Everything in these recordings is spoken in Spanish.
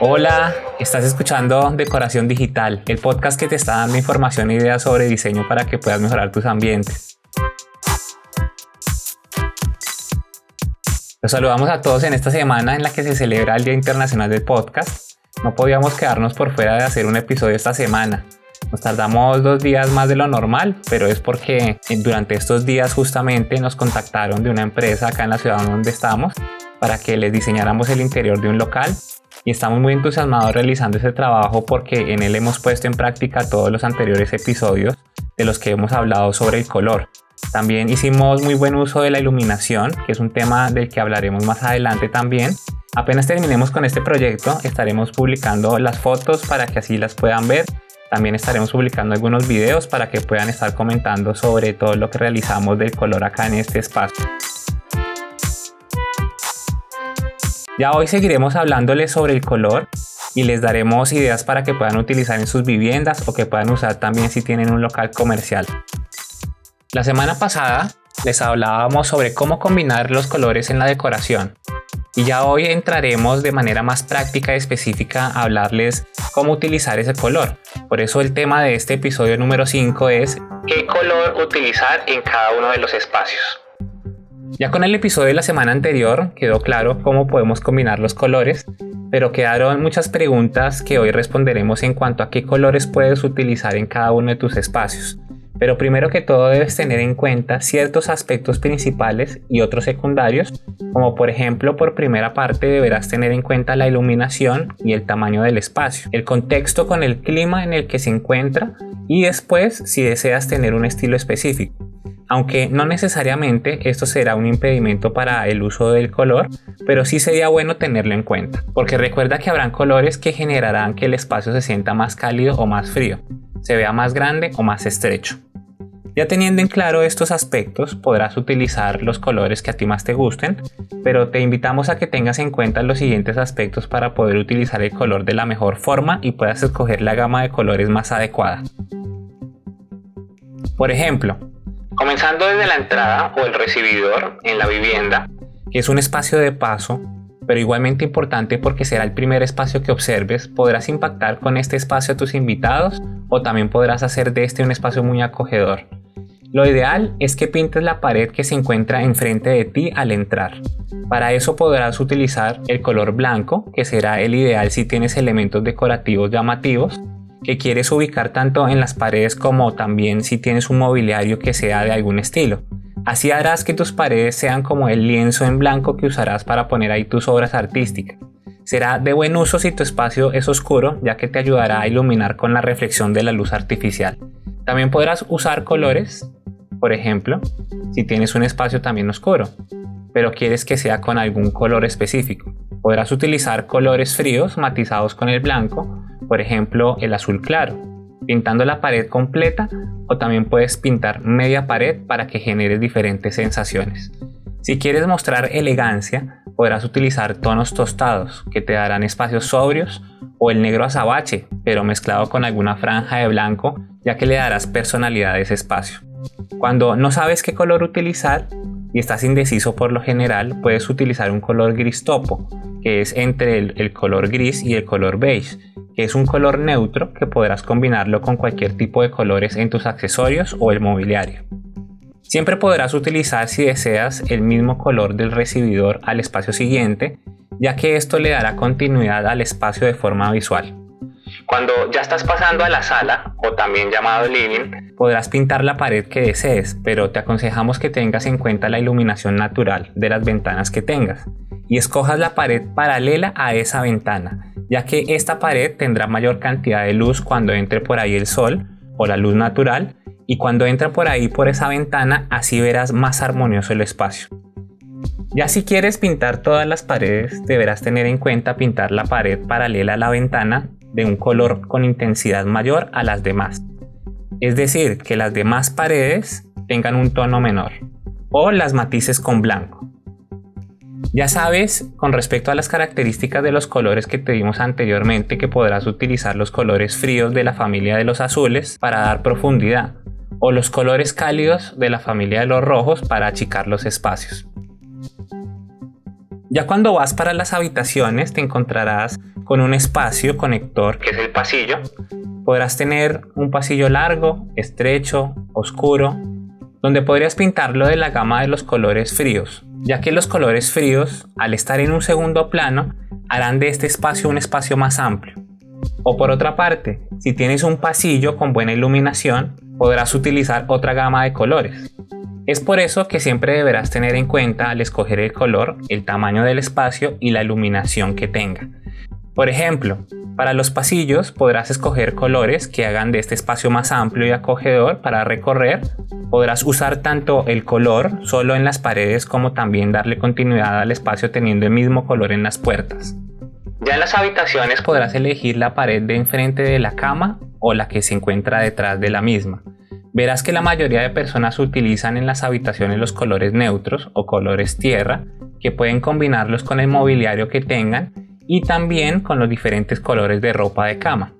Hola, estás escuchando Decoración Digital, el podcast que te está dando información e ideas sobre diseño para que puedas mejorar tus ambientes. Los saludamos a todos en esta semana en la que se celebra el Día Internacional del Podcast. No podíamos quedarnos por fuera de hacer un episodio esta semana. Nos tardamos dos días más de lo normal, pero es porque durante estos días justamente nos contactaron de una empresa acá en la ciudad donde estamos para que les diseñáramos el interior de un local y estamos muy entusiasmados realizando ese trabajo porque en él hemos puesto en práctica todos los anteriores episodios de los que hemos hablado sobre el color. También hicimos muy buen uso de la iluminación, que es un tema del que hablaremos más adelante también. Apenas terminemos con este proyecto, estaremos publicando las fotos para que así las puedan ver. También estaremos publicando algunos videos para que puedan estar comentando sobre todo lo que realizamos del color acá en este espacio. Ya hoy seguiremos hablándoles sobre el color y les daremos ideas para que puedan utilizar en sus viviendas o que puedan usar también si tienen un local comercial. La semana pasada les hablábamos sobre cómo combinar los colores en la decoración y ya hoy entraremos de manera más práctica y específica a hablarles cómo utilizar ese color. Por eso el tema de este episodio número 5 es qué color utilizar en cada uno de los espacios. Ya con el episodio de la semana anterior quedó claro cómo podemos combinar los colores, pero quedaron muchas preguntas que hoy responderemos en cuanto a qué colores puedes utilizar en cada uno de tus espacios. Pero primero que todo debes tener en cuenta ciertos aspectos principales y otros secundarios, como por ejemplo por primera parte deberás tener en cuenta la iluminación y el tamaño del espacio, el contexto con el clima en el que se encuentra y después si deseas tener un estilo específico aunque no necesariamente esto será un impedimento para el uso del color, pero sí sería bueno tenerlo en cuenta, porque recuerda que habrán colores que generarán que el espacio se sienta más cálido o más frío, se vea más grande o más estrecho. Ya teniendo en claro estos aspectos, podrás utilizar los colores que a ti más te gusten, pero te invitamos a que tengas en cuenta los siguientes aspectos para poder utilizar el color de la mejor forma y puedas escoger la gama de colores más adecuada. Por ejemplo, Comenzando desde la entrada o el recibidor en la vivienda, que es un espacio de paso, pero igualmente importante porque será el primer espacio que observes, podrás impactar con este espacio a tus invitados o también podrás hacer de este un espacio muy acogedor. Lo ideal es que pintes la pared que se encuentra enfrente de ti al entrar. Para eso podrás utilizar el color blanco, que será el ideal si tienes elementos decorativos llamativos, que quieres ubicar tanto en las paredes como también si tienes un mobiliario que sea de algún estilo. Así harás que tus paredes sean como el lienzo en blanco que usarás para poner ahí tus obras artísticas. Será de buen uso si tu espacio es oscuro, ya que te ayudará a iluminar con la reflexión de la luz artificial. También podrás usar colores, por ejemplo, si tienes un espacio también oscuro, pero quieres que sea con algún color específico. Podrás utilizar colores fríos matizados con el blanco por ejemplo el azul claro, pintando la pared completa o también puedes pintar media pared para que genere diferentes sensaciones. Si quieres mostrar elegancia, podrás utilizar tonos tostados que te darán espacios sobrios o el negro azabache, pero mezclado con alguna franja de blanco, ya que le darás personalidad a ese espacio. Cuando no sabes qué color utilizar y estás indeciso por lo general, puedes utilizar un color gris topo, que es entre el, el color gris y el color beige, es un color neutro que podrás combinarlo con cualquier tipo de colores en tus accesorios o el mobiliario. Siempre podrás utilizar si deseas el mismo color del recibidor al espacio siguiente, ya que esto le dará continuidad al espacio de forma visual. Cuando ya estás pasando a la sala, o también llamado living, podrás pintar la pared que desees, pero te aconsejamos que tengas en cuenta la iluminación natural de las ventanas que tengas y escojas la pared paralela a esa ventana, ya que esta pared tendrá mayor cantidad de luz cuando entre por ahí el sol o la luz natural y cuando entra por ahí por esa ventana así verás más armonioso el espacio. Ya si quieres pintar todas las paredes deberás tener en cuenta pintar la pared paralela a la ventana de un color con intensidad mayor a las demás. Es decir, que las demás paredes tengan un tono menor o las matices con blanco. Ya sabes, con respecto a las características de los colores que te dimos anteriormente, que podrás utilizar los colores fríos de la familia de los azules para dar profundidad, o los colores cálidos de la familia de los rojos para achicar los espacios. Ya cuando vas para las habitaciones te encontrarás con un espacio conector que es el pasillo. Podrás tener un pasillo largo, estrecho, oscuro, donde podrías pintarlo de la gama de los colores fríos, ya que los colores fríos, al estar en un segundo plano, harán de este espacio un espacio más amplio. O por otra parte, si tienes un pasillo con buena iluminación, podrás utilizar otra gama de colores. Es por eso que siempre deberás tener en cuenta al escoger el color, el tamaño del espacio y la iluminación que tenga. Por ejemplo, para los pasillos podrás escoger colores que hagan de este espacio más amplio y acogedor para recorrer. Podrás usar tanto el color solo en las paredes como también darle continuidad al espacio teniendo el mismo color en las puertas. Ya en las habitaciones podrás elegir la pared de enfrente de la cama o la que se encuentra detrás de la misma. Verás que la mayoría de personas utilizan en las habitaciones los colores neutros o colores tierra, que pueden combinarlos con el mobiliario que tengan y también con los diferentes colores de ropa de cama.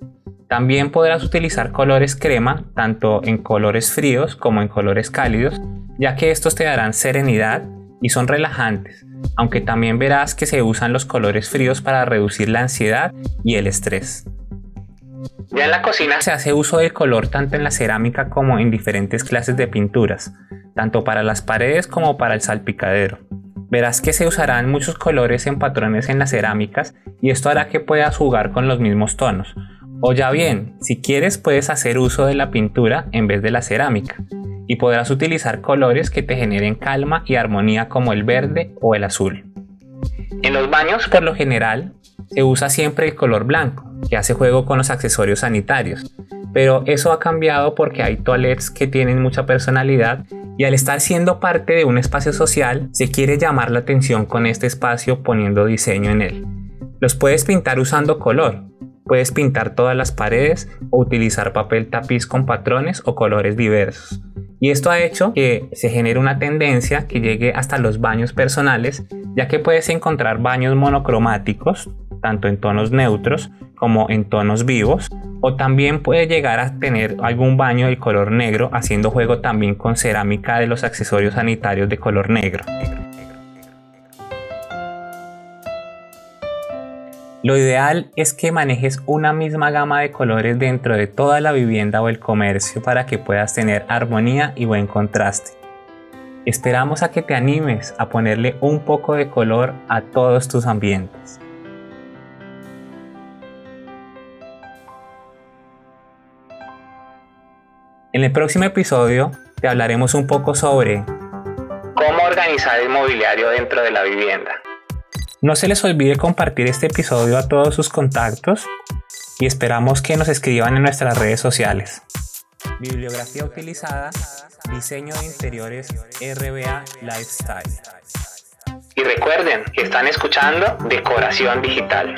También podrás utilizar colores crema tanto en colores fríos como en colores cálidos, ya que estos te darán serenidad y son relajantes, aunque también verás que se usan los colores fríos para reducir la ansiedad y el estrés. Ya en la cocina se hace uso del color tanto en la cerámica como en diferentes clases de pinturas, tanto para las paredes como para el salpicadero. Verás que se usarán muchos colores en patrones en las cerámicas y esto hará que puedas jugar con los mismos tonos. O ya bien, si quieres puedes hacer uso de la pintura en vez de la cerámica y podrás utilizar colores que te generen calma y armonía como el verde o el azul. En los baños, por lo general, se usa siempre el color blanco, que hace juego con los accesorios sanitarios, pero eso ha cambiado porque hay toilets que tienen mucha personalidad y al estar siendo parte de un espacio social, se quiere llamar la atención con este espacio poniendo diseño en él. Los puedes pintar usando color, puedes pintar todas las paredes o utilizar papel tapiz con patrones o colores diversos. Y esto ha hecho que se genere una tendencia que llegue hasta los baños personales, ya que puedes encontrar baños monocromáticos, tanto en tonos neutros como en tonos vivos, o también puede llegar a tener algún baño de color negro, haciendo juego también con cerámica de los accesorios sanitarios de color negro. Lo ideal es que manejes una misma gama de colores dentro de toda la vivienda o el comercio para que puedas tener armonía y buen contraste. Esperamos a que te animes a ponerle un poco de color a todos tus ambientes. En el próximo episodio te hablaremos un poco sobre cómo organizar el mobiliario dentro de la vivienda. No se les olvide compartir este episodio a todos sus contactos y esperamos que nos escriban en nuestras redes sociales. Bibliografía utilizada, diseño de interiores RBA Lifestyle. Y recuerden que están escuchando Decoración Digital.